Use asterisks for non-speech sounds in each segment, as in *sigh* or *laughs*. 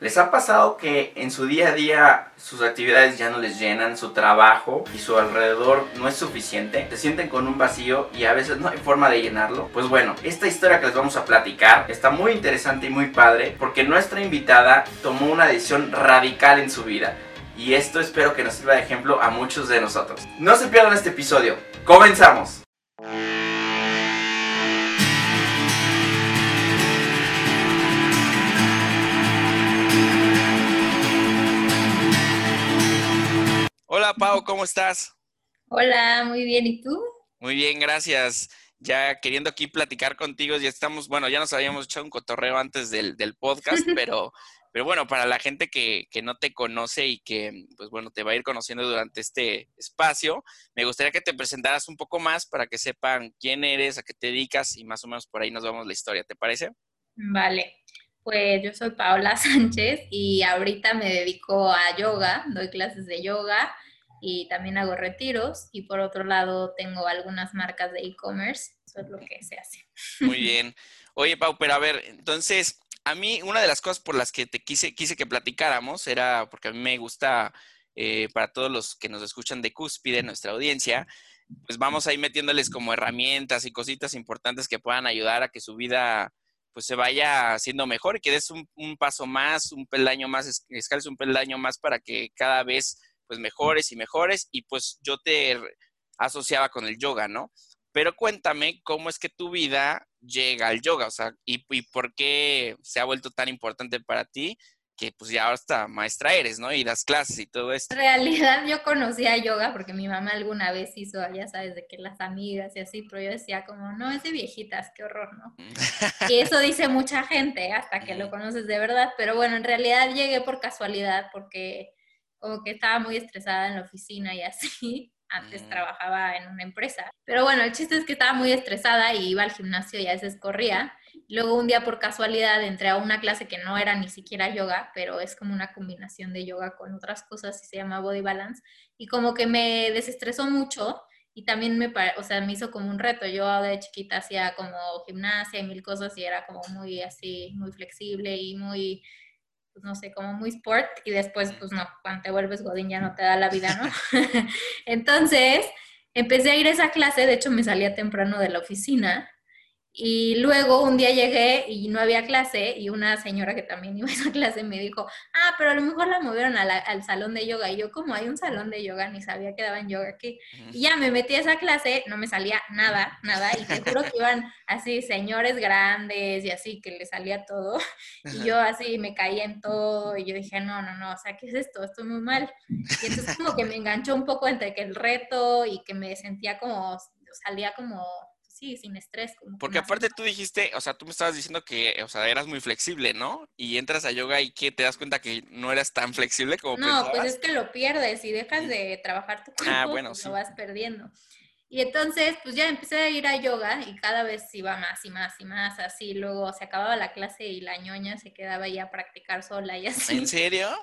¿Les ha pasado que en su día a día sus actividades ya no les llenan, su trabajo y su alrededor no es suficiente? Se sienten con un vacío y a veces no hay forma de llenarlo. Pues bueno, esta historia que les vamos a platicar está muy interesante y muy padre porque nuestra invitada tomó una decisión radical en su vida. Y esto espero que nos sirva de ejemplo a muchos de nosotros. No se pierdan este episodio. ¡Comenzamos! Hola Pau, ¿cómo estás? Hola, muy bien, ¿y tú? Muy bien, gracias. Ya queriendo aquí platicar contigo, ya estamos, bueno, ya nos habíamos echado un cotorreo antes del, podcast, *laughs* pero, pero bueno, para la gente que, que, no te conoce y que, pues bueno, te va a ir conociendo durante este espacio, me gustaría que te presentaras un poco más para que sepan quién eres, a qué te dedicas y más o menos por ahí nos vamos la historia, ¿te parece? Vale, pues yo soy Paola *laughs* Sánchez y ahorita me dedico a yoga, doy clases de yoga y también hago retiros y por otro lado tengo algunas marcas de e-commerce, eso es lo que se hace. Muy bien. Oye, Pau, pero a ver, entonces, a mí una de las cosas por las que te quise, quise que platicáramos era porque a mí me gusta, eh, para todos los que nos escuchan de Cúspide, nuestra audiencia, pues vamos ahí metiéndoles como herramientas y cositas importantes que puedan ayudar a que su vida pues se vaya haciendo mejor y que des un, paso más, un peldaño más, escales un peldaño más para que cada vez pues mejores y mejores y pues yo te asociaba con el yoga, ¿no? Pero cuéntame cómo es que tu vida llega al yoga, o sea, y, y por qué se ha vuelto tan importante para ti que pues ya hasta maestra eres, ¿no? Y das clases y todo esto. En realidad yo conocía yoga porque mi mamá alguna vez hizo, ya sabes, de que las amigas y así, pero yo decía como, no, es de viejitas, qué horror, ¿no? y eso dice mucha gente hasta que lo conoces de verdad, pero bueno, en realidad llegué por casualidad porque como que estaba muy estresada en la oficina y así. *laughs* Antes trabajaba en una empresa. Pero bueno, el chiste es que estaba muy estresada y iba al gimnasio y a veces corría. Luego un día por casualidad entré a una clase que no era ni siquiera yoga, pero es como una combinación de yoga con otras cosas y se llama Body Balance. Y como que me desestresó mucho y también me, o sea, me hizo como un reto. Yo de chiquita hacía como gimnasia y mil cosas y era como muy así, muy flexible y muy pues, no sé, como muy sport y después, pues no, cuando te vuelves godín ya no te da la vida, ¿no? *laughs* *laughs* Entonces, empecé a ir a esa clase, de hecho me salía temprano de la oficina y luego un día llegué y no había clase y una señora que también *laughs* iba a esa clase me dijo, ah, pero a lo mejor la movieron al salón de yoga. Y yo como hay un salón de yoga, ni sabía que daban yoga aquí. Y ya me metí a esa clase, no me salía nada, nada. Y te juro que iban así señores grandes y así que le salía todo. *laughs* Y yo así me caía en todo y yo dije, no, no, no, o sea, ¿qué es esto? Estoy muy mal. Y entonces como que me enganchó un poco entre que el reto y que me sentía como, salía como sí, sin estrés. Porque aparte tú dijiste, o sea, tú me estabas diciendo que, o sea, eras muy flexible, ¿no? Y entras a yoga y que te das cuenta que no eras tan flexible como No, pues es que lo pierdes y dejas de trabajar tu cuerpo, ah, bueno, pues lo vas perdiendo. Y entonces, pues ya empecé a ir a yoga y cada vez iba más y más y más, así. Luego se acababa la clase y la ñoña se quedaba ahí a practicar sola y así. ¿En serio? *laughs*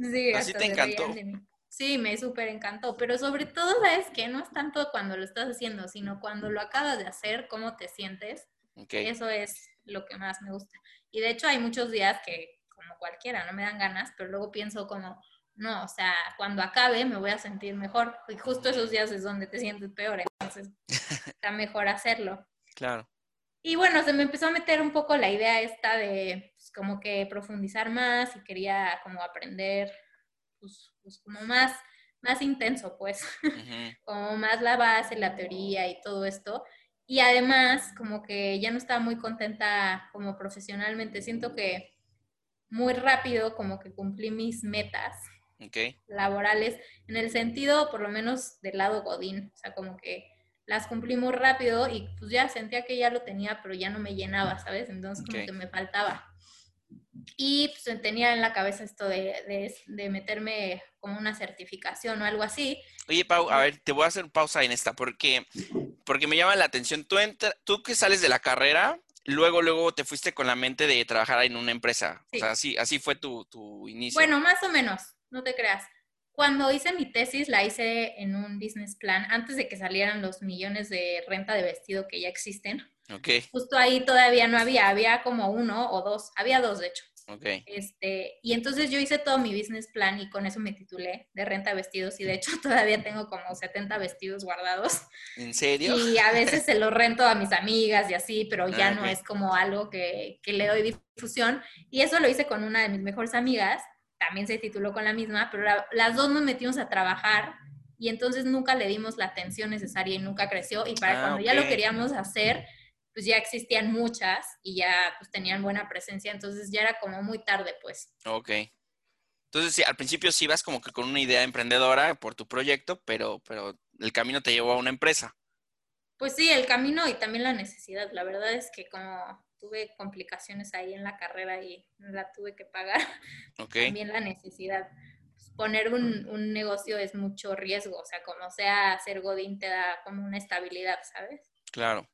Sí, así te encantó. Sí, me súper encantó, pero sobre todo, ¿sabes que No es tanto cuando lo estás haciendo, sino cuando lo acabas de hacer, cómo te sientes. Eso es lo que más me gusta. Y de hecho hay muchos días que, como cualquiera, no me dan ganas, pero luego pienso como, no, o sea, cuando acabe me voy a sentir mejor. Y justo esos días es donde te sientes peor, entonces *laughs* está mejor hacerlo. Claro. Y bueno, se me empezó a meter un poco la idea esta de pues, como que profundizar más y quería como aprender pues, pues, como más, más intenso, pues, *laughs* como más la base, la teoría y todo esto. Y además, como que ya no estaba muy contenta como profesionalmente. Siento que muy rápido como que cumplí mis metas laborales, en el sentido, por lo menos, del lado Godín. O sea, como que las cumplí muy rápido y pues ya sentía que ya lo tenía, pero ya no me llenaba, ¿sabes? Entonces como que me faltaba. Y pues, tenía en la cabeza esto de, de, meterme como una certificación o algo así. Oye, Pau, a ver, te voy a hacer pausa en esta porque, porque me llama la atención. Tú, tú que sales de la carrera, luego, luego te fuiste con la mente de trabajar en una empresa. O sea, así, así fue tu, tu inicio. Bueno, más o menos, no te creas. Cuando hice mi tesis, la hice en un business plan antes de que salieran los millones de renta de vestido que ya existen. Okay. Justo ahí todavía no había, había como uno o dos, había dos de hecho Ok. Este, y entonces yo hice todo mi business plan y con eso me titulé de renta vestidos y de hecho *laughs* todavía tengo como 70 vestidos guardados. ¿En serio? Y a veces se los rento a mis amigas y así, pero ya Ah, no ok. es como algo que, que le doy difusión. Y eso lo hice con una de mis mejores amigas, también se tituló con la misma, pero la- las dos nos metimos a trabajar y entonces nunca le dimos la atención necesaria y nunca creció. Y para Ah, cuando ya lo queríamos hacer, pues ya existían muchas y ya pues tenían buena presencia, entonces ya era como muy tarde, pues. Ok. Entonces, sí, al principio sí ibas como que con una idea emprendedora por tu proyecto, pero, pero el camino te llevó a una empresa. Pues sí, el camino y también la necesidad. La verdad es que como tuve complicaciones ahí en la carrera y la tuve que pagar, *laughs* también la necesidad. Pues, poner un, un negocio es mucho riesgo, o sea, como sea hacer Godín te da como una estabilidad, ¿sabes? Claro.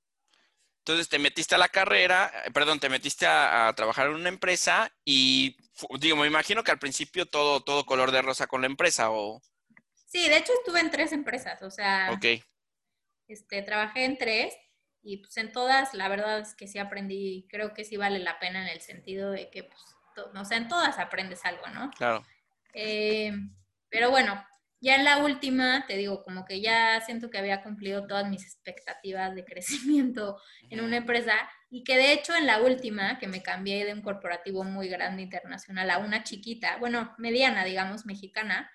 Entonces te metiste a la carrera, eh, perdón, te metiste a, a trabajar en una empresa y digo, me imagino que al principio todo, todo color de rosa con la empresa o... Sí, de hecho estuve en tres empresas, o sea, Ok, este, trabajé en tres y pues en todas la verdad es que sí aprendí, creo que sí vale la pena en el sentido de que pues, to- o sea, en todas aprendes algo, ¿no? claro. Eh, pero bueno, ya en la última, te digo, como que ya siento que había cumplido todas mis expectativas de *laughs* crecimiento en una empresa y que de hecho en la última, que me cambié de un corporativo muy grande internacional a una chiquita, bueno, mediana, digamos, mexicana,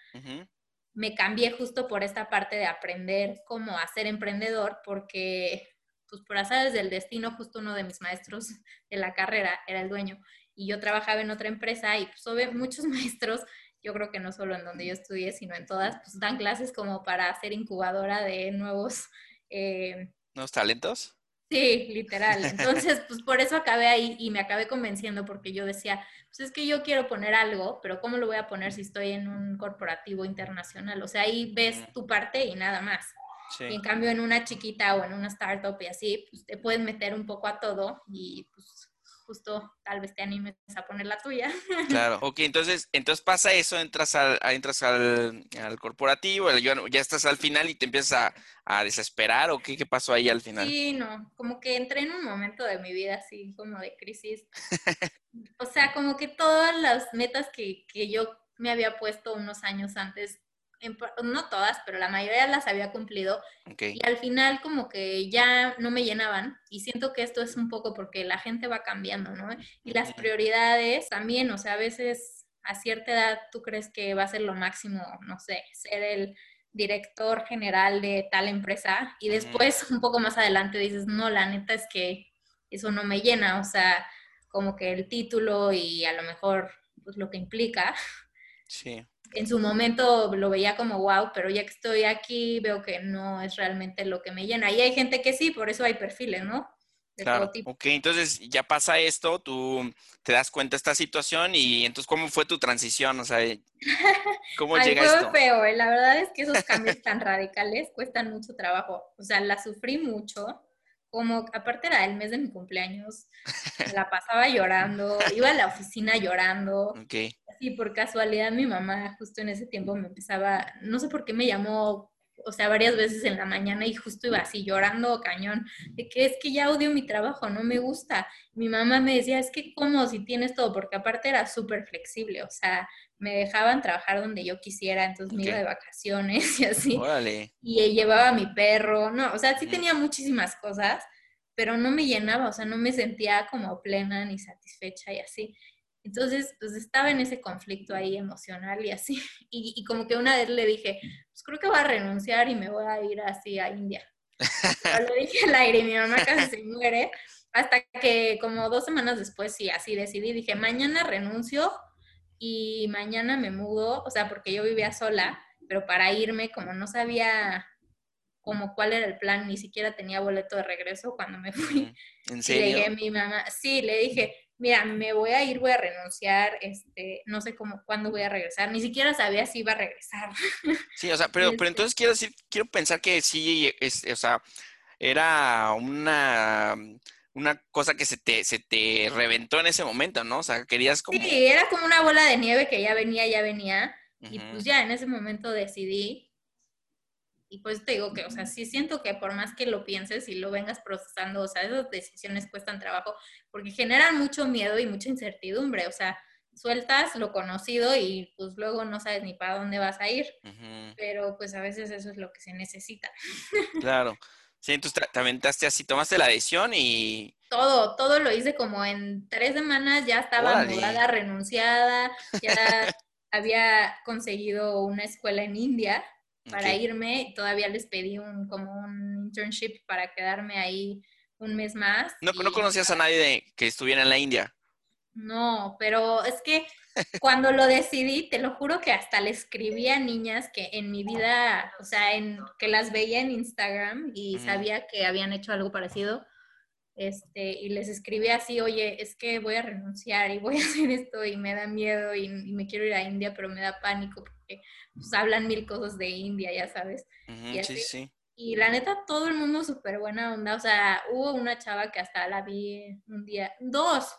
me cambié justo por esta parte de aprender cómo hacer emprendedor, porque pues por azares del destino, justo uno de mis maestros *laughs* de la carrera era el dueño y yo trabajaba en otra empresa y pues muchos *laughs* maestros, yo creo que no solo en donde yo estudié, sino en todas, pues dan clases como para ser incubadora de nuevos... eh, ¿Nuevos talentos? Sí, literal. *laughs* Entonces, pues por eso acabé ahí y me acabé convenciendo porque yo decía, pues es que yo quiero poner algo, pero ¿cómo lo voy a poner si estoy en un corporativo internacional? O sea, ahí ves tu parte y nada más. Y en Sí, cambio, en una chiquita o en una startup y así, pues te puedes meter un poco a todo y pues justo tal vez te animes a poner la tuya. *laughs* claro. Ok, entonces, entonces pasa eso, entras al, entras al, al corporativo, el- ya, ya estás al final y te empiezas a, a desesperar o qué, qué pasó ahí al final. Sí, no, como que entré en un momento de mi vida así como de crisis. *laughs* O sea, como que todas las metas que, que yo me había puesto unos años antes, en no todas, pero la mayoría las había cumplido y al final como que ya no me llenaban y siento que esto es un poco porque la gente va cambiando, ¿no? Y las prioridades también, o sea, a veces a cierta edad tú crees que va a ser lo máximo, no sé, ser el director general de tal empresa y después un poco más adelante dices, no, la neta es que eso no me llena, o sea, como que el título y a lo mejor pues lo que implica sí. En su momento lo veía como wow, pero ya que estoy aquí veo que no es realmente lo que me llena. Y hay gente que sí, por eso hay perfiles, ¿no? De Claro, todo tipo. ok, entonces ya pasa esto, tú te das cuenta de esta situación y entonces, ¿cómo fue tu transición? O sea, ¿cómo *laughs* Ay, llega fue esto? feo, ¿eh? la verdad es que esos cambios tan *laughs* radicales cuestan mucho trabajo. O sea, la sufrí mucho. Como aparte era el mes de mi cumpleaños, *laughs* me la pasaba llorando, iba a la oficina llorando. Ok, Sí, por casualidad mi mamá justo en ese tiempo me empezaba, no sé por qué me llamó, o sea, varias veces en la mañana y justo iba así llorando cañón, de que es que ya odio mi trabajo, no me gusta. Mi mamá me decía, es que cómo si tienes todo, porque aparte era súper flexible, o sea, me dejaban trabajar donde yo quisiera, entonces me iba de vacaciones *laughs* y así, órale. y llevaba a mi perro, no, o sea, sí tenía muchísimas cosas, pero no me llenaba, o sea, no me sentía como plena ni satisfecha y así. Entonces, pues estaba en ese conflicto ahí emocional y así. *laughs* Y, y como que una vez le dije, pues creo que voy a renunciar y me voy a ir así a India. Pero lo dije al aire y mi mamá casi se muere. Hasta que como dos semanas después, sí, así decidí, dije, mañana renuncio y mañana me mudo, o sea, porque yo vivía sola, pero para irme, como no sabía como cuál era el plan, ni siquiera tenía boleto de regreso cuando me fui. ¿En Y le serio? dije a mi mamá, sí, le dije, mira, me voy a ir, voy a renunciar, este, no sé cómo, cuándo voy a regresar, ni siquiera sabía si iba a regresar. *laughs* Sí, o sea, pero, pero Este- entonces quiero decir, quiero pensar que sí, es, o sea, era una, una cosa que se te, se te reventó en ese momento, ¿no? O sea, querías como... Sí, era como una bola de nieve que ya venía, ya venía, y Ujú. pues ya en ese momento decidí, y pues te digo que, o sea, sí siento que por más que lo pienses y lo vengas procesando, o sea, esas decisiones cuestan trabajo, porque generan mucho miedo y mucha incertidumbre, o sea, sueltas lo conocido y pues luego no sabes ni para dónde vas a ir. Pero pues a veces eso es lo que se necesita. Claro. Sí, entonces te aventaste así, tomaste la decisión y... Todo, todo lo hice como en tres semanas, ya estaba mudada, renunciada, ya *laughs* había conseguido una escuela en India para irme, todavía les pedí un, como un internship para quedarme ahí un mes más. ¿No, ¿no conocías a nadie de, que estuviera en la India? No, pero es que cuando lo decidí, te lo juro que hasta le escribí a niñas que en mi vida, o sea, en, que las veía en Instagram y sabía que habían hecho algo parecido, este, y les escribí así, oye, es que voy a renunciar y voy a hacer esto y me da miedo y, me quiero ir a India, pero me da pánico porque pues, hablan mil cosas de India, ya sabes. y Sí, sí. Y la neta, todo el mundo súper buena onda. O sea, hubo una chava que hasta la vi un día, dos,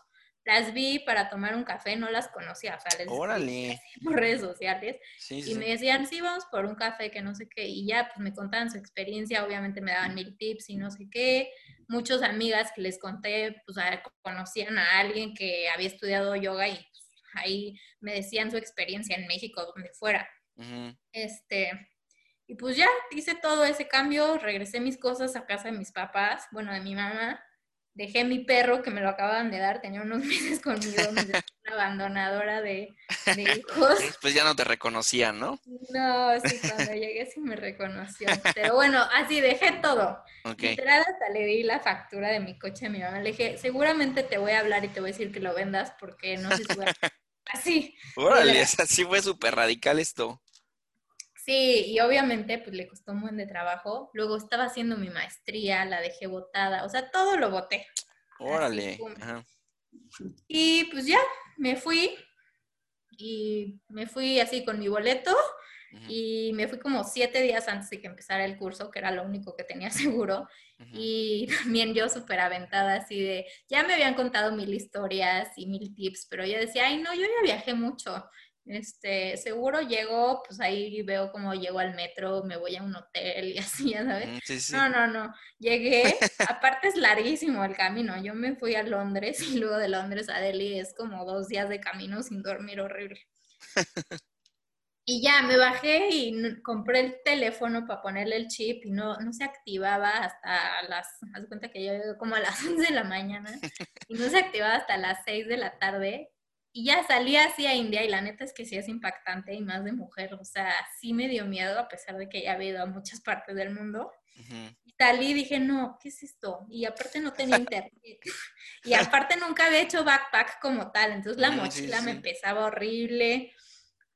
las vi para tomar un café, no las conocía, o sea, les Órale. por redes sociales y me decían, sí, vamos por un café, que no sé qué, y ya, pues me contaban su experiencia, obviamente me daban mil tips y no sé qué. Muchas amigas que les conté, pues conocían a alguien que había estudiado yoga y pues, ahí me decían su experiencia en México, donde fuera. Este, y pues ya hice todo ese cambio, regresé mis cosas a casa de mis papás, bueno, de mi mamá, dejé mi perro que me lo acababan de dar, tenía unos *laughs* meses conmigo, una abandonadora de, *laughs* hijos. Pues ya no te reconocían, ¿no? No, sí, cuando llegué sí me reconoció. Pero bueno, así dejé todo. Literal hasta le di la factura de mi coche a mi mamá. Le dije, seguramente te voy a hablar y te voy a decir que lo vendas porque no sé si *laughs* Así. Órale, así fue súper radical esto. Sí, y obviamente pues le costó un buen de trabajo. Luego estaba haciendo mi maestría, la dejé botada, o sea, todo lo boté. Órale. y pues ya, me fui y me fui así con mi boleto y me fui como siete días antes de que empezara el curso, que era lo único que tenía *laughs* seguro. Y también yo súper aventada así de, ya me habían contado mil historias y mil tips, pero yo decía, ay no, yo ya viajé mucho. Este, seguro llego, pues ahí veo cómo llego al metro, me voy a un hotel y *laughs* así, ya sabes. Mm, no, no, no. Llegué, *laughs* aparte es larguísimo el camino. Yo me fui a Londres y luego de Londres a Delhi es como dos días de camino sin dormir horrible. Y ya me bajé y compré el teléfono para ponerle el chip y no, no se activaba hasta las, haz cuenta que yo como a las *laughs* 11 de la mañana y no se activaba hasta las 6 de la tarde y ya salí así a India y la neta es que sí es impactante y más de mujer, o sea, sí me dio miedo a pesar de que ya había ido a muchas partes del mundo. Y salí y dije, no, ¿qué es esto? Y aparte no tenía *laughs* internet. y aparte nunca había hecho backpack como tal, entonces la mochila me pesaba horrible.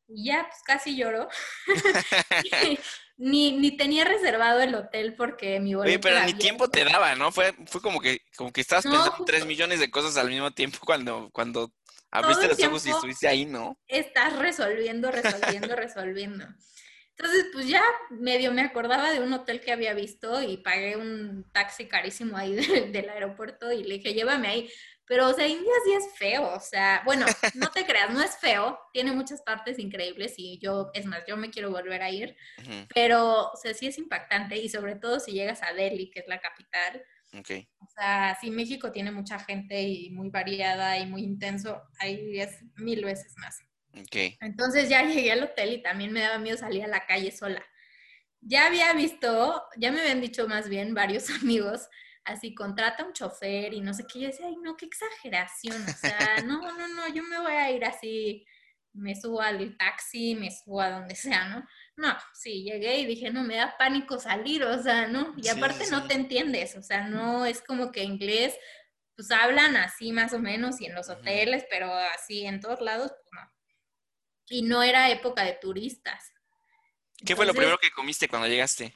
Y ya, pues casi lloró. *laughs* *laughs* ni, ni tenía reservado el hotel porque mi boleto. Oye, pero ni tiempo te daba, ¿no? Fue, fue como que, como que estabas pensando tres millones de cosas al mismo tiempo cuando, cuando Abriste los ojos y estuviste ahí, ¿no? Estás resolviendo, resolviendo, *laughs* resolviendo. Entonces, pues ya medio me acordaba de un hotel que había visto y pagué un taxi carísimo ahí *laughs* del aeropuerto y le dije, llévame ahí. Pero, o sea, India sí es feo, o sea, bueno, no te creas, no es feo, tiene muchas partes increíbles y yo, es más, yo me quiero volver a ir, pero, o sea, sí es impactante y sobre todo si llegas a Delhi, que es la capital, Okay. O sea, si México tiene mucha gente y muy variada y muy intenso, ahí es mil veces más. Okay. Entonces ya *laughs* llegué al hotel y también me daba miedo salir a la calle sola. Ya había visto, ya me habían dicho más bien varios *laughs* amigos, así contrata un chofer y no sé qué. Yo decía, ay, no, qué exageración. O sea, no, no, no, yo me voy a ir así, me subo al taxi, me subo a donde sea, ¿no? No, sí, llegué y dije, no, me da pánico salir, o sea, ¿no? Y aparte no te entiendes, o sea, no es como que inglés, pues hablan así más o menos y en los hoteles, pero así en todos lados, pues no. Y no era época de turistas. ¿Qué fue lo primero que comiste cuando llegaste?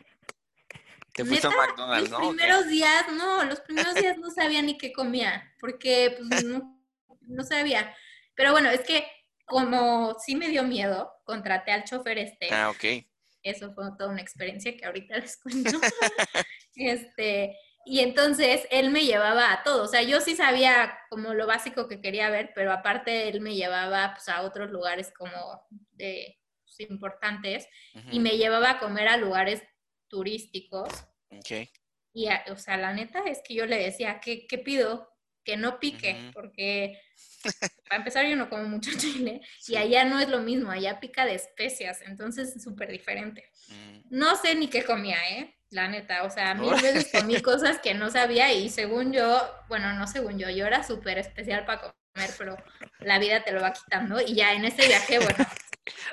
Te fuiste a McDonald's, ¿no? Los primeros días, no, los primeros días no sabía ni qué comía, porque pues no, no sabía. Pero bueno, es que como sí me dio miedo, contraté al chofer este. Ah, ok. Eso fue toda una experiencia que ahorita les *laughs* cuento. *laughs* este, y entonces él me llevaba a todo. O sea, yo sí sabía como lo básico que quería ver, pero aparte él me llevaba pues, a otros lugares como de, pues, importantes y me llevaba a comer a lugares turísticos. Ok. Y, o sea, la neta es que yo le decía, ¿qué, qué pido? Que no pique, porque *laughs* para empezar yo no como mucho *laughs* chile y allá no es lo mismo, allá pica de especias, entonces es súper diferente. Mm. No sé ni qué comía, ¿eh? La neta, o sea, mil veces comí *laughs* cosas que no sabía y según yo, bueno, no según yo, yo era súper especial para comer, pero la vida te lo va quitando y ya en ese viaje, bueno,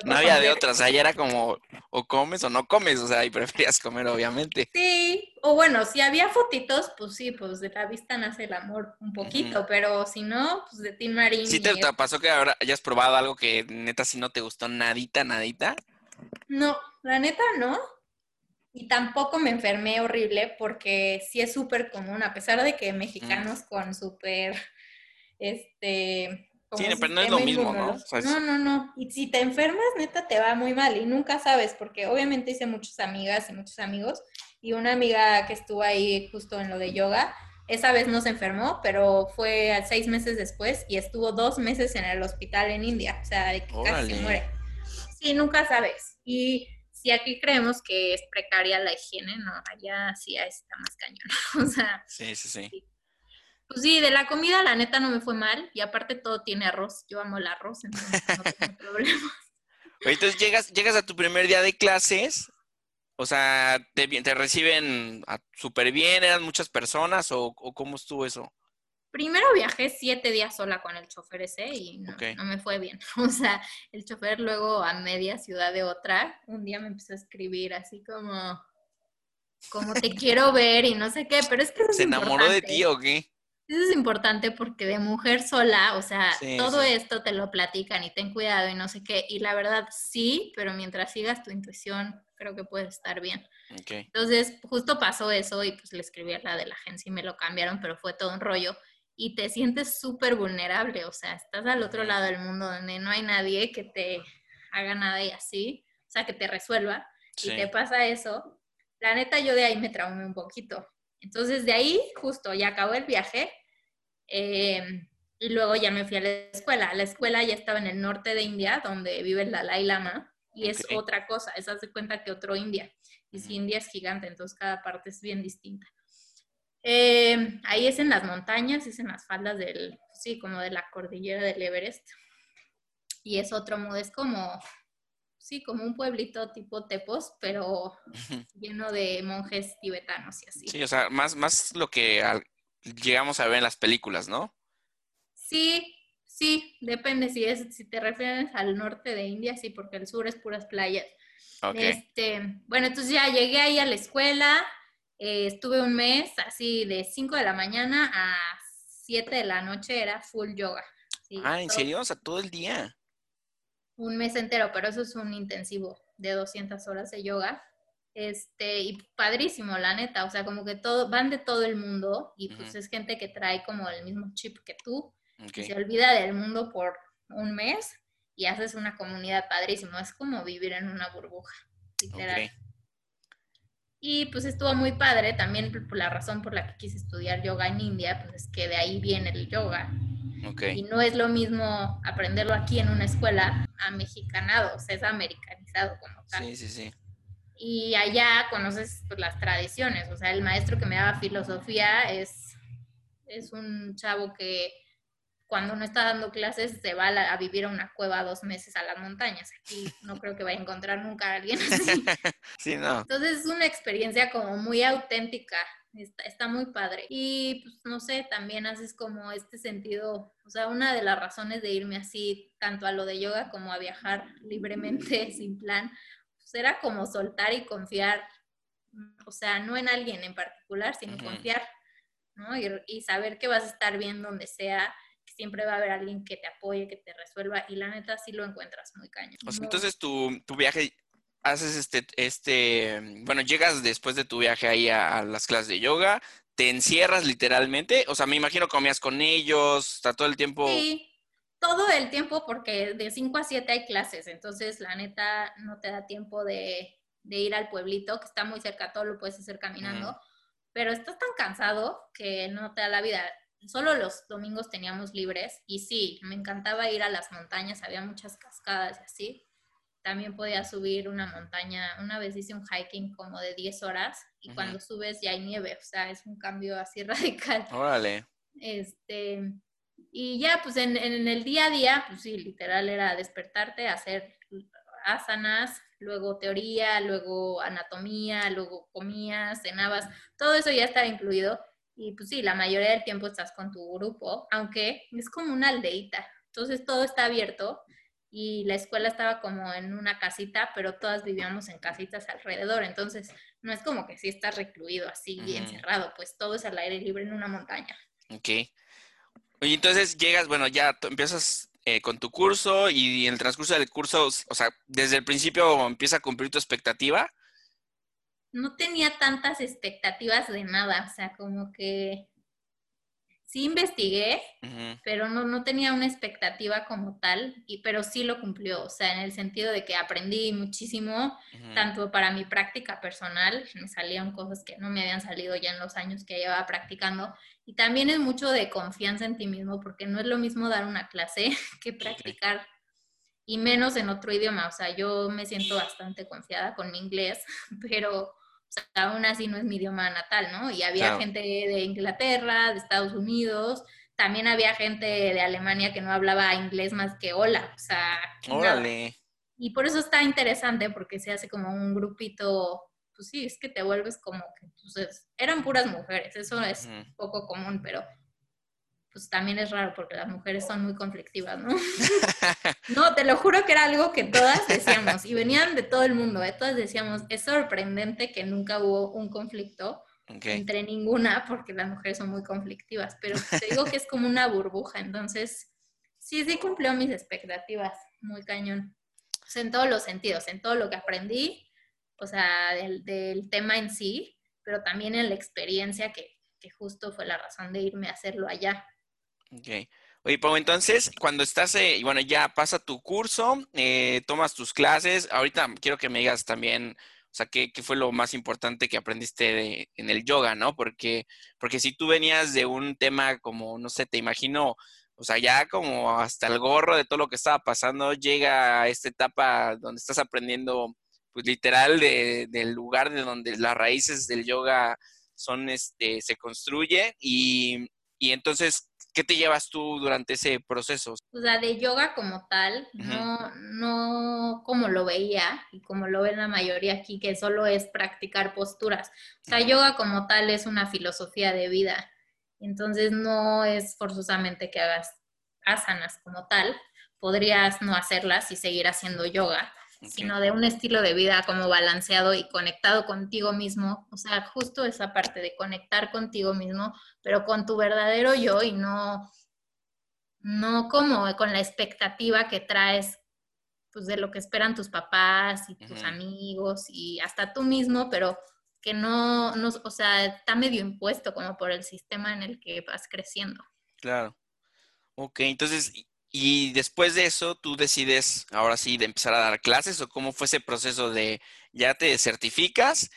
no había de otras, o sea, ya era como o comes o no comes, o sea, y preferías comer, obviamente. Sí, o bueno, si había fotitos, pues sí, pues de la vista nace el amor un poquito, pero si no, pues de Tim Marín. ¿Sí te, pasó que ahora hayas probado algo que neta si no te gustó nadita, nadita? No, la neta no. Y tampoco me enfermé horrible porque sí es súper común, a pesar de que mexicanos con súper, este, sí, pero no es lo mismo, ¿no? no, no, no. Y si te enfermas, neta, te va muy mal y nunca sabes, porque obviamente hice muchas amigas y muchos amigos. Y una amiga que estuvo ahí justo en lo de yoga, esa vez no se enfermó, pero fue seis meses después y estuvo dos meses en el hospital en India. O sea, de que casi muere. Sí, nunca sabes. Y si aquí creemos que es precaria la higiene, no, allá sí está más cañón. *laughs* O sea, sí, sí. sí. Pues sí, de la comida la neta no me fue mal y aparte todo tiene arroz. Yo amo el arroz, entonces no tengo *laughs* problemas. Entonces llegas, llegas a tu primer día de clases, o sea, te, te reciben súper bien, eran muchas personas o, cómo estuvo eso? Primero viajé siete días sola con el chofer ese y no, no, me fue bien. *laughs* O sea, el chofer luego a media ciudad de otra, un día me empezó a escribir así como, como te quiero ver y no sé qué, pero es que... ¿Se enamoró de ti o qué? Eso es importante porque de mujer sola, o sea, todo esto te lo platican y ten cuidado y no sé qué. Y la verdad sí, pero mientras sigas tu intuición, creo que puedes estar bien. Entonces, justo pasó eso y pues le escribí a la de la agencia y me lo cambiaron, pero fue todo un rollo. Y te sientes súper vulnerable, o sea, estás al otro lado del mundo donde no hay nadie que te haga nada y así, o sea, que te resuelva. Y te pasa eso. La neta, yo de ahí me traumé un poquito entonces de ahí justo ya acabó el viaje eh, y luego ya me fui a la escuela. La escuela ya estaba en el norte de India, donde vive el Dalai Lama, y es otra cosa, es hace cuenta que otro India. Y si India es gigante, entonces cada parte es bien distinta. Eh, ahí es en las montañas, es en las faldas del, sí, como de la cordillera del Everest. Y es otro modo, es como sí, como un pueblito tipo Tepos, pero lleno de monjes tibetanos y así. Sí, o sea, más, más lo que llegamos a ver en las películas, ¿no? Sí, sí, depende si es, si te refieres al norte de India, sí, porque el sur es puras playas. Este, bueno, entonces ya llegué ahí a la escuela, eh, estuve un mes así de 5 de la mañana a 7 de la noche, era full yoga. ah, ¿en serio? O sea, todo el día un mes entero, pero eso es un intensivo de 200 horas de yoga. Este, y padrísimo, la neta, o sea, como que todo, van de todo el mundo y pues es gente que trae como el mismo chip que tú y se olvida del mundo por un mes y haces una comunidad padrísimo, es como vivir en una burbuja, literal. Y pues estuvo muy padre, también por la razón por la que quise estudiar yoga en India, pues es que de ahí viene el yoga. Y no es lo mismo aprenderlo aquí en una escuela a mexicanado, o sea, es americanizado como tal. Sí, sí, sí. Y allá conoces pues, las tradiciones, o sea, el maestro que me daba filosofía es, es un chavo que cuando no está dando clases se va a, vivir a una cueva dos meses a las montañas. Aquí no creo que vaya a encontrar nunca a alguien así. *laughs* Sí, no. Entonces es una experiencia como muy auténtica Está, muy padre. Y pues no sé, también haces como este sentido, o sea, una de las razones de irme así, tanto a lo de yoga como a viajar libremente, *laughs* sin plan, pues era como soltar y confiar, o sea, no en alguien en particular, sino confiar, ¿no? Y, y, saber que vas a estar bien donde sea, siempre va a haber alguien que te apoye, que te resuelva, y la neta sí lo encuentras muy caño. entonces tu, tu viaje haces este, este, bueno, llegas después de tu viaje ahí a, las clases de yoga, te encierras literalmente, o sea, me imagino comías con ellos, está todo el tiempo. Sí, todo el tiempo porque de 5 a 7 hay clases, entonces la neta no te da tiempo de, ir al pueblito, que está muy cerca, todo lo puedes hacer caminando, pero estás tan cansado que no te da la vida. Solo los domingos teníamos libres y sí, me encantaba ir a las montañas, había muchas cascadas y así, también podía subir una montaña. Una vez hice un hiking como de 10 horas y cuando subes ya hay nieve, o sea, es un cambio así *laughs* radical. Órale. Este, y ya, pues en, en, el día a día, pues sí, literal era despertarte, hacer asanas, luego teoría, luego anatomía, luego comías, cenabas, todo eso ya estaba incluido. Y pues sí, la mayoría del tiempo estás con tu grupo, aunque es como una aldeita. Entonces todo está abierto y la escuela estaba como en una casita, pero todas vivíamos en casitas alrededor. Entonces no es como que sí estás recluido así y encerrado, pues todo es al aire libre en una montaña. Ok. Oye, entonces llegas, bueno, ya empiezas eh, con tu curso y en el transcurso del curso, o sea, desde el principio empieza a cumplir tu expectativa no tenía tantas expectativas de nada, o sea, como que sí investigué, pero no, no tenía una expectativa como tal, y, pero sí lo cumplió, o sea, en el sentido de que aprendí muchísimo, tanto para mi práctica personal, me salían cosas que no me habían salido ya en los años que llevaba practicando, y también es mucho de confianza en ti mismo, porque no es lo mismo dar una clase *laughs* que practicar. Y menos en otro idioma, o sea, yo me siento bastante confiada con mi inglés, *laughs* pero aún así no es mi idioma natal, ¿no? Y había gente de Inglaterra, de Estados Unidos, también había gente de Alemania que no hablaba inglés más que hola, o sea... Órale. Y por eso está interesante, porque se hace como un grupito, pues sí, es que te vuelves como que, pues, eran puras mujeres, eso es poco común, pero pues también es raro porque las mujeres son muy conflictivas, ¿no? *laughs* *laughs* no, te lo juro que era algo que todas decíamos y venían de todo el mundo, ¿eh? todas decíamos, es sorprendente que nunca hubo un conflicto entre ninguna porque las mujeres son muy conflictivas, pero te digo que es como una burbuja, entonces sí, sí cumplió mis expectativas, muy cañón. en todos los sentidos, en todo lo que aprendí, o sea, del, del tema en sí, pero también en la experiencia que, que justo fue la razón de irme a hacerlo allá. Ok. Oye, Pau, entonces, cuando estás, eh, bueno, ya pasa tu curso, eh, tomas tus clases, ahorita quiero que me digas también, o sea, qué, qué fue lo más importante que aprendiste en el yoga, ¿no? Porque, porque si tú venías de un tema como, no sé, te imagino, o sea, ya como hasta el gorro de todo lo que estaba pasando, llega a esta etapa donde estás aprendiendo, pues literal, de, del lugar de donde las raíces del yoga son, este, se construye y, y entonces ¿Qué te llevas tú durante ese proceso? O sea, de yoga como tal, no, no como lo veía y como lo ven la mayoría aquí, que solo es practicar posturas. O sea, yoga como tal es una filosofía de vida. Entonces no es forzosamente que hagas asanas como tal. Podrías no hacerlas y seguir haciendo yoga sino de un estilo de vida como balanceado y conectado contigo mismo. O sea, justo esa parte de conectar contigo mismo, pero con tu verdadero yo y no, no como con la expectativa que traes pues de lo que esperan tus papás y tus amigos y hasta tú mismo, pero que no, no, o sea, está medio impuesto como por el sistema en el que vas creciendo. Claro. Ok, entonces, y después de eso, tú decides ahora sí de empezar a dar clases o cómo fue ese proceso de ya te certificas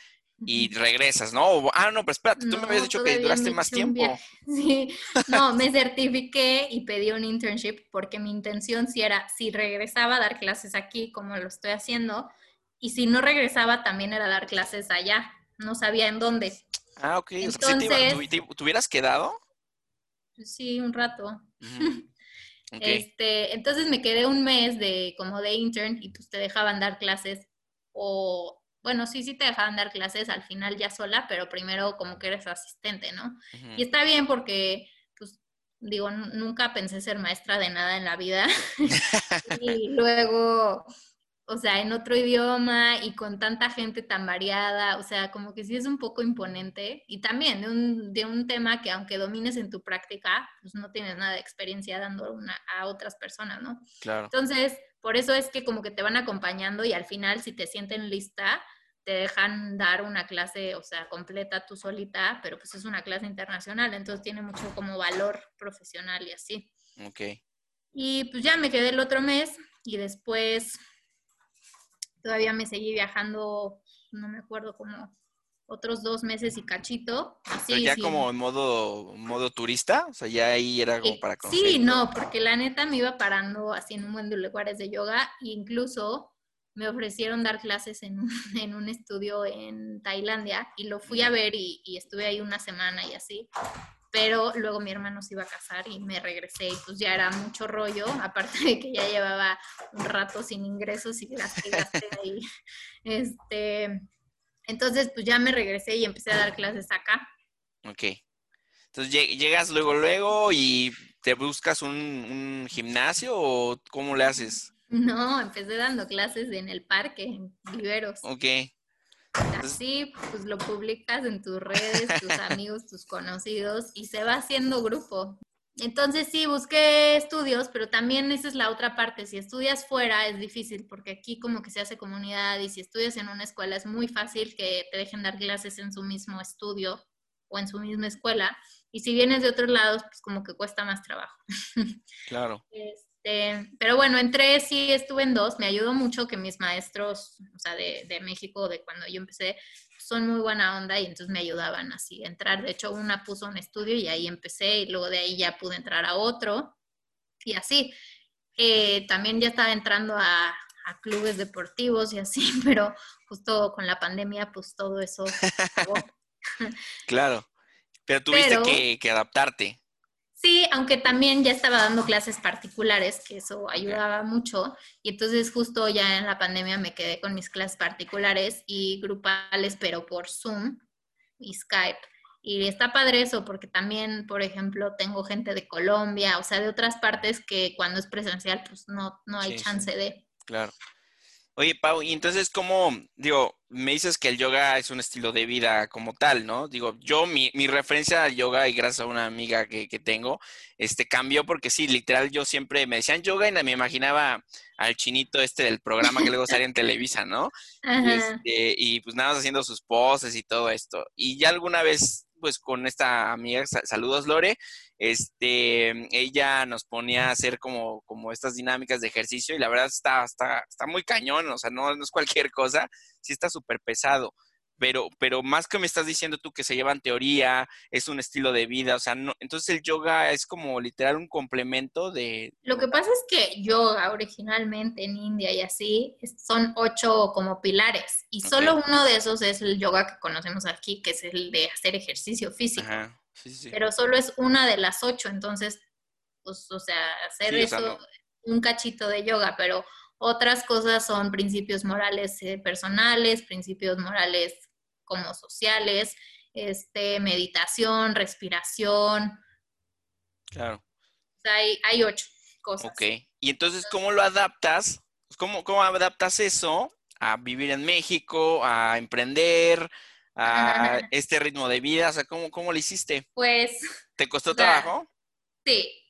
y regresas, ¿no? ah, no, pero espérate, tú me habías dicho que duraste más tiempo. *laughs* Sí, no, me certifiqué y pedí un internship porque mi intención sí era, si regresaba a dar clases aquí, como lo estoy haciendo, y si no regresaba también era dar clases allá, no sabía en dónde. Ah, ok, Entonces, te, hubieras quedado? Sí, un rato. Este, entonces me quedé un mes de como de intern y pues te dejaban dar clases o bueno, sí, sí te dejaban dar clases al final ya sola, pero primero como que eres asistente, ¿no? Y está bien porque, pues, digo, nunca pensé ser maestra de nada en la vida. *laughs* *laughs* y luego, o sea, en otro idioma y con tanta gente tan variada, o sea, como que sí es un poco imponente y también de un, de un tema que aunque domines en tu práctica, pues no tienes nada de experiencia dando una, a otras personas, ¿no? Claro. Entonces, por eso es que como que te van acompañando y al final si te sienten lista, te dejan dar una clase, o sea, completa tú solita, pero pues es una clase internacional, entonces tiene mucho como valor profesional y así. Ok. Y pues ya me quedé el otro mes y después todavía me seguí viajando, no me acuerdo, como otros dos meses y cachito. Así, ya como en modo, modo turista, o sea, ya ahí era algo para conocer. Sí, no, porque la neta me iba parando así en un buen de lugares de yoga e incluso me ofrecieron dar clases en, *laughs* en, un estudio en Tailandia y lo fui a ver y, y, estuve ahí una semana y así. Pero luego mi hermano se iba a casar y me regresé y pues ya era mucho rollo, aparte de que ya llevaba un rato sin ingresos y gasté, gasté *laughs* ahí. Este, entonces pues ya me regresé y empecé a dar clases acá. Ok. Entonces llegas luego, luego y te buscas un, un gimnasio o cómo le haces? No, empecé dando clases en el parque, en viveros. Ok. Así, pues lo publicas en tus redes, tus amigos, tus conocidos y se va haciendo grupo. Entonces sí, busqué estudios, pero también esa es la otra parte. Si estudias fuera es difícil porque aquí como que se hace comunidad y si estudias en una escuela es muy fácil que te dejen dar clases en su mismo estudio o en su misma escuela. Y si vienes de otros lados, pues como que cuesta más trabajo. Claro. *laughs* Este, pero bueno, entré, sí, estuve en dos. Me ayudó mucho que mis maestros, o sea, de, de México, de cuando yo empecé, son muy buena onda y entonces me ayudaban así a entrar. De hecho, una puso un estudio y ahí empecé y luego de ahí ya pude entrar a otro y así. Eh, también ya estaba entrando a, a, clubes deportivos y así, *laughs* pero justo con la pandemia, pues todo eso. *laughs* claro, pero tuviste que, que adaptarte. Sí, aunque también ya estaba dando clases particulares, que eso ayudaba mucho. Y entonces justo ya en la pandemia me quedé con mis clases particulares y grupales, pero por Zoom y Skype. Y está padre eso, porque también, por ejemplo, tengo gente de Colombia, o sea, de otras partes que cuando es presencial, pues no, no hay chance de. Claro. Oye, Pau, y entonces, ¿cómo, digo, me dices que el yoga es un estilo de vida como tal, ¿no? Digo, yo, mi, mi referencia al yoga, y gracias a una amiga que, que, tengo, este, cambió porque sí, literal, yo siempre me decían yoga y me imaginaba al chinito este del programa que luego salía en Televisa, ¿no? Y, este, y pues nada más haciendo sus poses y todo esto. Y ya alguna vez pues con esta amiga, saludos Lore, este, ella nos ponía a hacer como, como estas dinámicas de ejercicio y la verdad está, está, está muy cañón, o sea, no, no es cualquier cosa, sí está súper pesado. Pero, pero más que me estás diciendo tú que se llevan teoría, es un estilo de vida, o sea, no, entonces el yoga es como literal un complemento de... Lo que pasa es que yoga originalmente en India y así son ocho como pilares y solo uno de esos es el yoga que conocemos aquí, que es el de hacer ejercicio físico. Pero solo es una de las ocho, entonces, pues, o sea, hacer eso, un cachito de yoga, pero otras cosas son principios morales eh, personales, principios morales como sociales, este, meditación, respiración. Claro. O sea, hay, hay ocho cosas. Ok. Y entonces, ¿cómo lo adaptas? ¿Cómo, ¿Cómo adaptas eso a vivir en México, a emprender, a *laughs* este ritmo de vida? O sea, ¿cómo, cómo lo hiciste? Pues... ¿Te costó trabajo? Sí,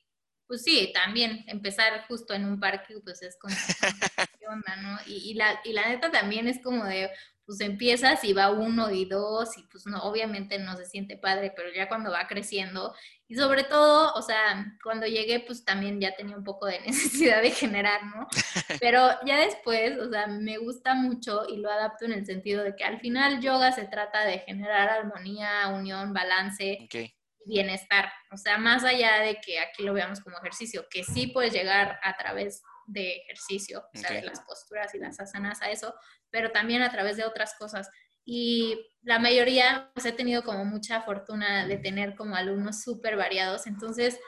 pues sí, también empezar justo en un parque, pues es como, *laughs* y, la, y la neta también es como de, pues empiezas y va uno y dos y pues no, obviamente no se siente padre, pero ya cuando va creciendo y sobre todo, o sea, cuando llegué pues también ya tenía un poco de *laughs* necesidad de generar, ¿no? *laughs* Pero ya después, o sea, me gusta mucho y lo adapto en el sentido de que al final yoga se trata de generar armonía, unión, balance. y bienestar, o sea, más allá de que aquí lo veamos como ejercicio, que sí puedes llegar a través de ejercicio, o sea, de las posturas y las asanas a eso, pero también a través de otras cosas. Y la mayoría, pues he tenido como mucha fortuna de tener como alumnos súper variados, entonces,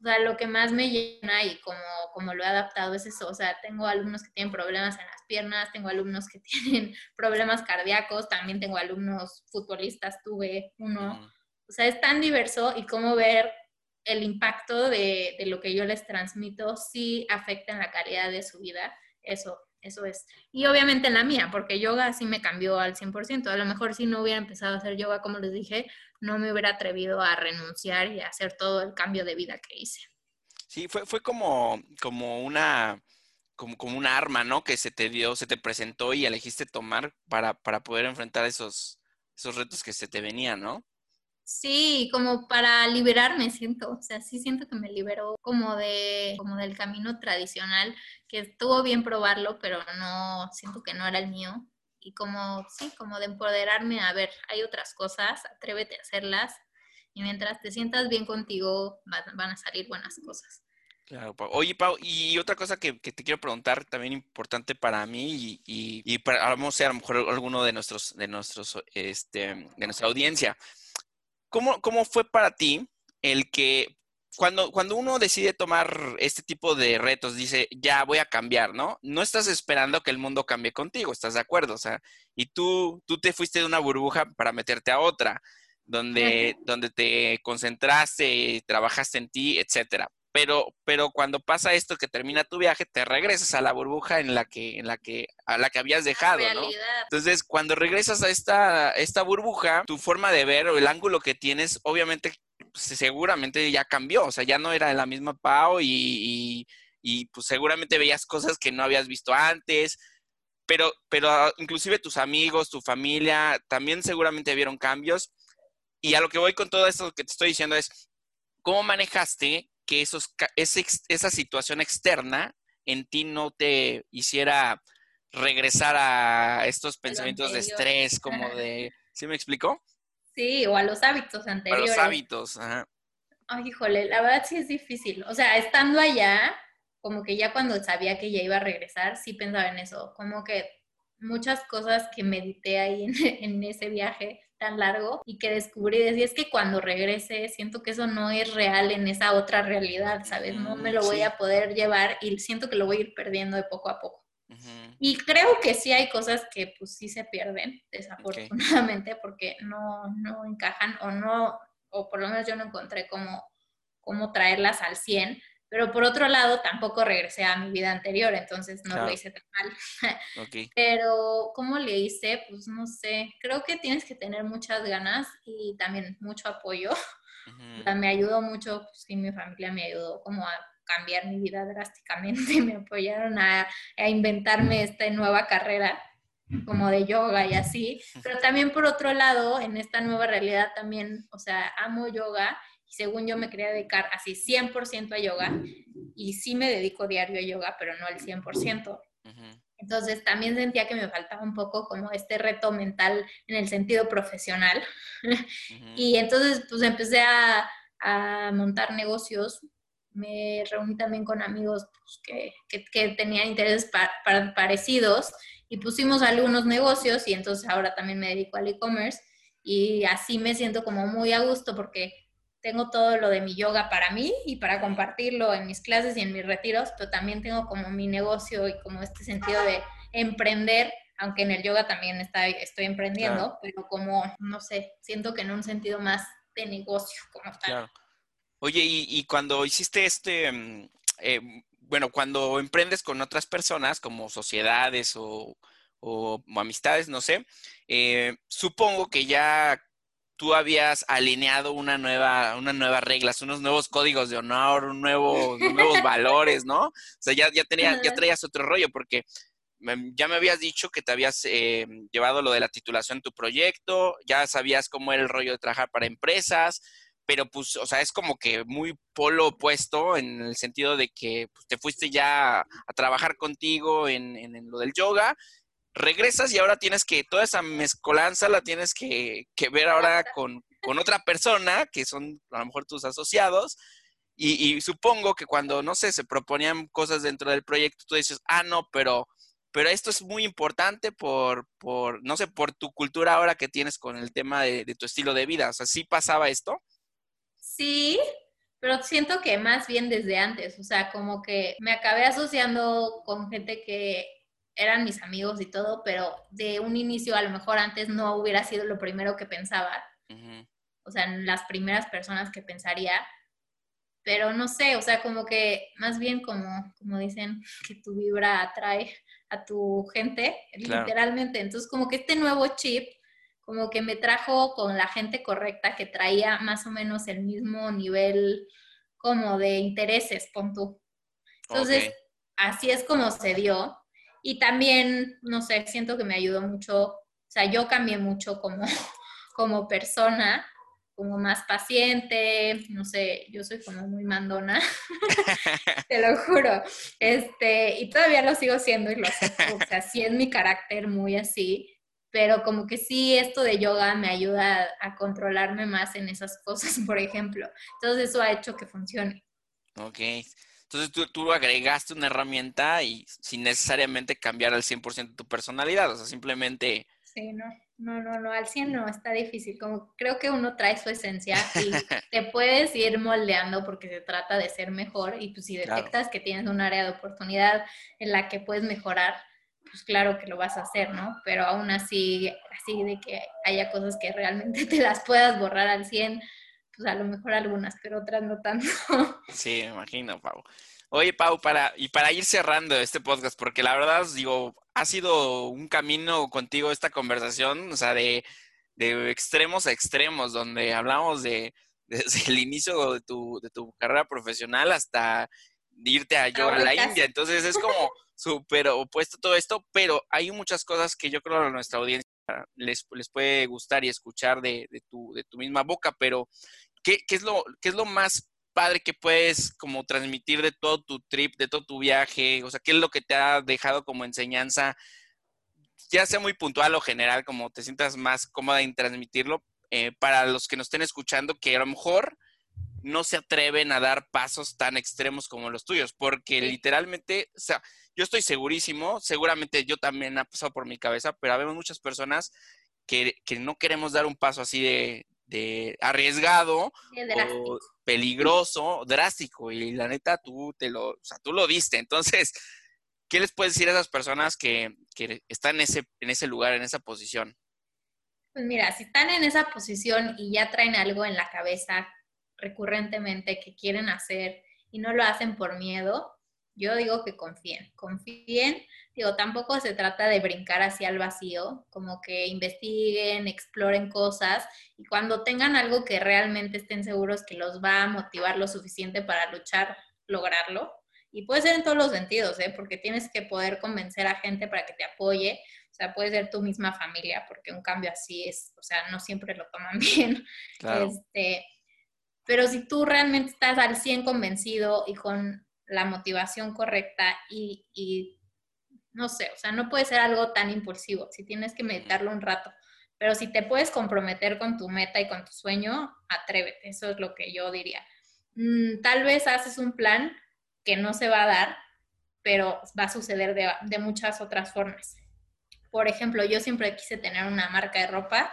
o sea, lo que más me llena y como, como lo he adaptado es eso, o sea, tengo alumnos que tienen problemas en las piernas, tengo alumnos que *laughs* tienen problemas cardíacos, también tengo alumnos futbolistas, tuve uno, o sea, es tan diverso y cómo ver el impacto de, de, lo que yo les transmito sí afecta en la calidad de su vida. Eso, eso es. Y obviamente en la mía, porque yoga sí me cambió al 100%. A lo mejor si no hubiera empezado a hacer yoga, como les dije, no me hubiera atrevido a renunciar y a hacer todo el cambio de vida que hice. Sí, fue, fue como, como una... Como, como un arma, ¿no? Que se te dio, se te presentó y elegiste tomar para, para poder enfrentar esos, esos retos que se te venían, ¿no? Sí, como para liberarme siento, o sea, sí siento que me liberó como de como del camino tradicional, que estuvo bien probarlo, pero no siento que no era el mío y como sí, como de empoderarme, a ver, hay otras cosas, atrévete a hacerlas y mientras te sientas bien contigo van, a salir buenas cosas. Claro, Pau. Oye, Pau, y otra cosa que, te quiero preguntar, también importante para mí y, y, para, vamos a, a lo mejor alguno de nuestros, de nuestros, este, de nuestra audiencia. ¿Cómo, ¿Cómo fue para ti el que cuando, cuando uno decide tomar este tipo de retos, dice, ya voy a cambiar, ¿no? No estás esperando que el mundo cambie contigo, ¿estás de acuerdo? O sea, y tú, tú te fuiste de una burbuja para meterte a otra, donde, donde te concentraste, trabajaste en ti, etcétera. Pero, pero cuando pasa esto que termina tu viaje, te regresas a la burbuja en la que, en la que, a la que habías dejado, ¿no? Entonces, cuando regresas a esta, esta burbuja, tu forma de ver o el ángulo que tienes, obviamente seguramente ya cambió, o sea, ya no era la misma Pau y, pues seguramente veías cosas que no habías visto antes, pero, pero ah, inclusive tus amigos, tu familia, también seguramente vieron cambios. Y a lo que voy con todo esto que te estoy diciendo es, ¿cómo manejaste que esos, esa situación externa en ti no te hiciera regresar a estos pensamientos de estrés, como de, ¿sí me explicó? Sí, o a los hábitos anteriores. A los hábitos, ajá. Ay, híjole, la verdad sí es difícil. O sea, estando allá, como que ya cuando sabía que ya iba a regresar, sí pensaba en eso. Como que muchas cosas que medité ahí en, *laughs* en ese viaje tan largo y que descubrí, decía, es que cuando regrese siento que eso no es real en esa otra realidad, ¿sabes? No me lo voy a poder llevar y siento que lo voy a ir perdiendo de poco a poco. Y creo que sí hay cosas que pues sí se pierden, desafortunadamente, porque no, no encajan o no, o por lo menos yo no encontré cómo, cómo traerlas al 100, pero por otro lado tampoco regresé a mi vida anterior, entonces no lo hice tan mal. *laughs* Pero ¿cómo le hice? Pues no sé, creo que tienes que tener muchas ganas y también mucho apoyo. me ayudó mucho, pues sí, mi familia me ayudó como a cambiar mi vida drásticamente, *laughs* me apoyaron a, inventarme esta nueva carrera como de yoga y así, pero también por otro lado, en esta nueva realidad también, o sea, amo yoga según yo me quería dedicar así 100% a yoga y sí me dedico diario a yoga, pero no al 100%. Entonces también sentía que me faltaba un poco como este reto mental en el sentido profesional. y entonces pues empecé a, a montar negocios me reuní también con amigos pues, que, tenían intereses parecidos y pusimos algunos negocios y entonces ahora también me dedico al e-commerce y así me siento como muy a gusto porque tengo todo lo de mi yoga para mí y para compartirlo en mis clases y en mis retiros, pero también tengo como mi negocio y como este sentido de emprender, aunque en el yoga también está, estoy emprendiendo, pero como, no sé, siento que en un sentido más de negocio como tal. Oye, y, cuando hiciste este, mm, eh, bueno, cuando emprendes con otras personas, como sociedades o, amistades, no sé, eh, supongo que ya tú habías alineado una nueva, unas nuevas reglas, unos nuevos códigos de honor, un nuevo, nuevos valores, ¿no? O sea, ya, ya, tenía, ya traías otro rollo, porque ya me habías dicho que te habías eh, llevado lo de la titulación en tu proyecto, ya sabías cómo era el rollo de trabajar para empresas, pero pues, o sea, es como que muy polo opuesto en el sentido de que pues, te fuiste ya a trabajar contigo en, en, lo del yoga, regresas y ahora tienes que, toda esa mezcolanza la tienes que, que ver ahora con, con, otra persona, que son a lo mejor tus asociados, y, y, supongo que cuando, no sé, se proponían cosas dentro del proyecto, tú dices, ah, no, pero... Pero esto es muy importante por, por, no sé, por tu cultura ahora que tienes con el tema de, de tu estilo de vida. O sea, ¿sí pasaba esto? Sí, pero siento que más bien desde antes, o sea, como que me acabé asociando con gente que eran mis amigos y todo, pero de un inicio a lo mejor antes no hubiera sido lo primero que pensaba. O sea, las primeras personas que pensaría. Pero no sé, o sea, como que más bien como, como dicen, que tu vibra atrae a tu gente, literalmente. Entonces, como que este nuevo chip como que me trajo con la gente correcta que traía más o menos el mismo nivel como de intereses, pon tú. Entonces, así es como se dio. Y también, no sé, siento que me ayudó mucho, o sea, yo cambié mucho como, *laughs* como persona, como más paciente, no sé, yo soy como muy mandona, *laughs* te lo juro. Este, y todavía lo sigo siendo y lo sé, o sea, sí es mi carácter muy así pero como que sí, esto de yoga me ayuda a, controlarme más en esas cosas, *laughs* por ejemplo. Entonces eso ha hecho que funcione. Ok. Entonces tú, tú agregaste una herramienta y sin necesariamente cambiar al 100% tu personalidad, o sea, simplemente Sí, no, no, no, no, al 100 no, está difícil. Como creo que uno trae su esencia y *laughs* te puedes ir moldeando porque se trata de ser mejor y pues si detectas que tienes un área de oportunidad en la que puedes mejorar, pues claro que lo vas a hacer, ¿no? Pero aún así, así de que haya cosas que realmente *laughs* te las puedas borrar al 100, pues a lo mejor algunas, pero otras no tanto. *laughs* Sí, me imagino, Pau. Oye, Pau, para, y para ir cerrando este podcast, porque la verdad, digo, ha sido un camino contigo esta conversación, o sea, de, de extremos a extremos, donde hablamos de *laughs* desde el inicio de tu, de tu carrera profesional hasta irte a yoga a la India. Entonces es como *laughs* súper opuesto todo esto, pero hay muchas cosas que yo creo a nuestra audiencia les, les puede gustar y escuchar de, de, tu, de tu misma boca, pero ¿qué, qué, es lo, ¿qué es lo más padre que puedes como transmitir de todo tu trip, de todo tu viaje? O sea, ¿qué es lo que te ha dejado como enseñanza? Ya sea muy puntual o general, como te sientas más cómoda en transmitirlo, eh, para los que nos estén escuchando, que a lo mejor no se atreven a dar pasos tan extremos como los tuyos, porque literalmente, o sea, yo estoy segurísimo, seguramente yo también ha pasado por mi cabeza, pero habemos muchas personas que, que no queremos dar un paso así de, de arriesgado, o peligroso, drástico, y la neta tú te lo, o sea, tú lo diste. Entonces, ¿qué les puedes decir a esas personas que, que están en ese, en ese lugar, en esa posición? Pues mira, si están en esa posición y ya traen algo en la cabeza recurrentemente que quieren hacer y no lo hacen por miedo, yo digo que confíen, confíen. Digo, tampoco se trata de brincar hacia el vacío, como que investiguen, exploren cosas y cuando tengan algo que realmente estén seguros que los va a motivar lo suficiente para luchar, lograrlo. Y puede ser en todos los sentidos, ¿eh? porque tienes que poder convencer a gente para que te apoye. O sea, puede ser tu misma familia, porque un cambio así es, o sea, no siempre lo toman *laughs* bien. Este, pero si tú realmente estás al 100 convencido y con la motivación correcta y, no sé, o sea, no puede ser algo tan impulsivo, si tienes que meditarlo un rato, pero si te puedes comprometer con tu meta y con tu sueño, atrévete, eso es lo que yo diría. Mm, tal vez haces un plan que no se va a dar, pero va a suceder de, de muchas otras formas. Por ejemplo, yo siempre quise tener una marca de ropa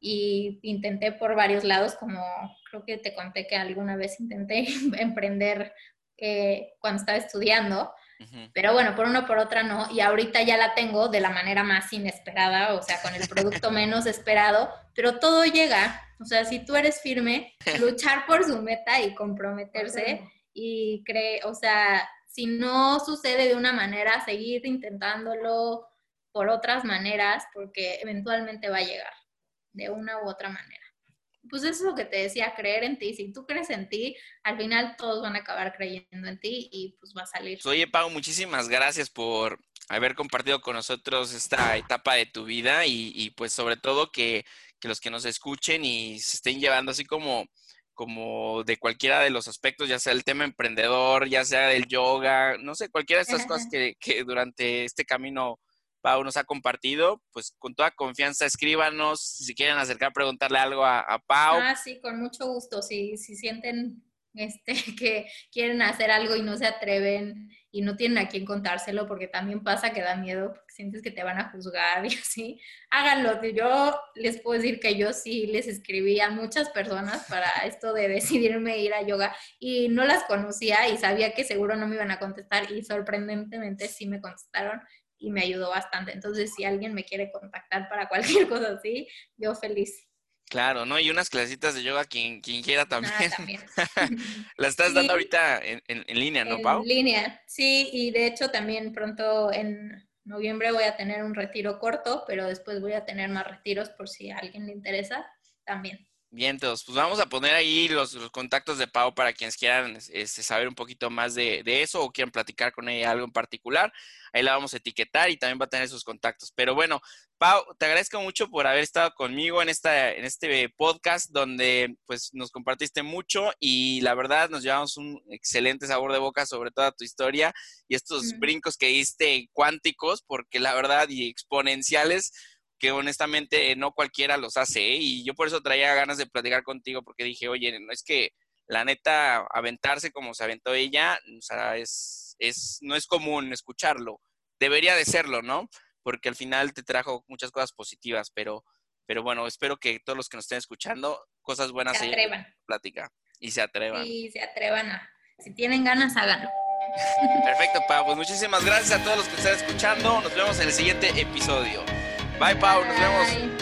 y intenté por varios lados, como creo que te conté que alguna vez intenté *laughs* emprender eh, cuando estaba estudiando, pero bueno, por una por otra no, y ahorita ya la tengo de la manera más inesperada, o sea, con el producto *laughs* menos esperado, pero todo llega, o sea, si tú eres firme, luchar por su meta y comprometerse y cree, o sea, si no sucede de una manera, seguir intentándolo por otras maneras, porque eventualmente va a llegar de una u otra manera pues eso es lo que te decía, creer en ti. Si tú crees en ti, al final todos van a acabar creyendo en ti y pues va a salir. Oye, Pau, muchísimas gracias por haber compartido con nosotros esta etapa de tu vida y, pues sobre todo que, los que nos escuchen y se estén llevando así como como de cualquiera de los aspectos, ya sea el tema emprendedor, ya sea del yoga, no sé, cualquiera de estas cosas que, que durante este camino Pau nos ha compartido, pues con toda confianza escríbanos si quieren acercar, preguntarle algo a, Pau. Ah, sí, con mucho gusto. Si, si sienten este, *laughs* que quieren hacer algo y no se atreven y no tienen a quién contárselo, porque también pasa que da miedo, porque sientes que te van a juzgar *laughs* y así, háganlo. Yo les puedo decir que yo sí les escribí a muchas personas para esto de decidirme ir a yoga y no las conocía y sabía que seguro no me iban a contestar y sorprendentemente sí me contestaron y me ayudó bastante. Entonces, si alguien me quiere contactar para *laughs* cualquier cosa así, yo feliz. Claro, ¿no? Y unas clasitas de yoga quien, quien quiera también. Ah, también. *laughs* La estás dando ahorita en, en, línea, ¿no, Pau? En línea, sí, y de hecho también pronto en noviembre voy a tener un retiro corto, pero después voy a tener más retiros por si a alguien le interesa también. Bien, entonces, pues vamos a poner ahí los, contactos de Pau para quienes quieran este, saber un poquito más de, de, eso o quieran platicar con ella algo en particular. Ahí la vamos a etiquetar y también va a tener sus contactos. Pero bueno, Pau, te agradezco mucho por haber estado conmigo en, esta, en este podcast donde pues nos compartiste mucho y la verdad nos llevamos un excelente sabor de boca sobre toda tu historia y estos brincos que diste cuánticos, porque la verdad y exponenciales que honestamente no cualquiera los hace, ¿eh? y yo por eso traía ganas de platicar contigo, porque dije, oye, no es que la neta aventarse como se aventó ella, o sea, es, es, no es común escucharlo, debería de serlo, ¿no? porque al final te trajo muchas cosas positivas, pero, pero bueno, espero que todos los que nos estén escuchando, cosas buenas se atrevan. plática y se atrevan. Y se atrevan a, si tienen ganas, háganlo. Perfecto, Pau. Pues muchísimas gracias a todos los que están escuchando. Nos vemos en el siguiente episodio. Bye, Pau. Nos vemos.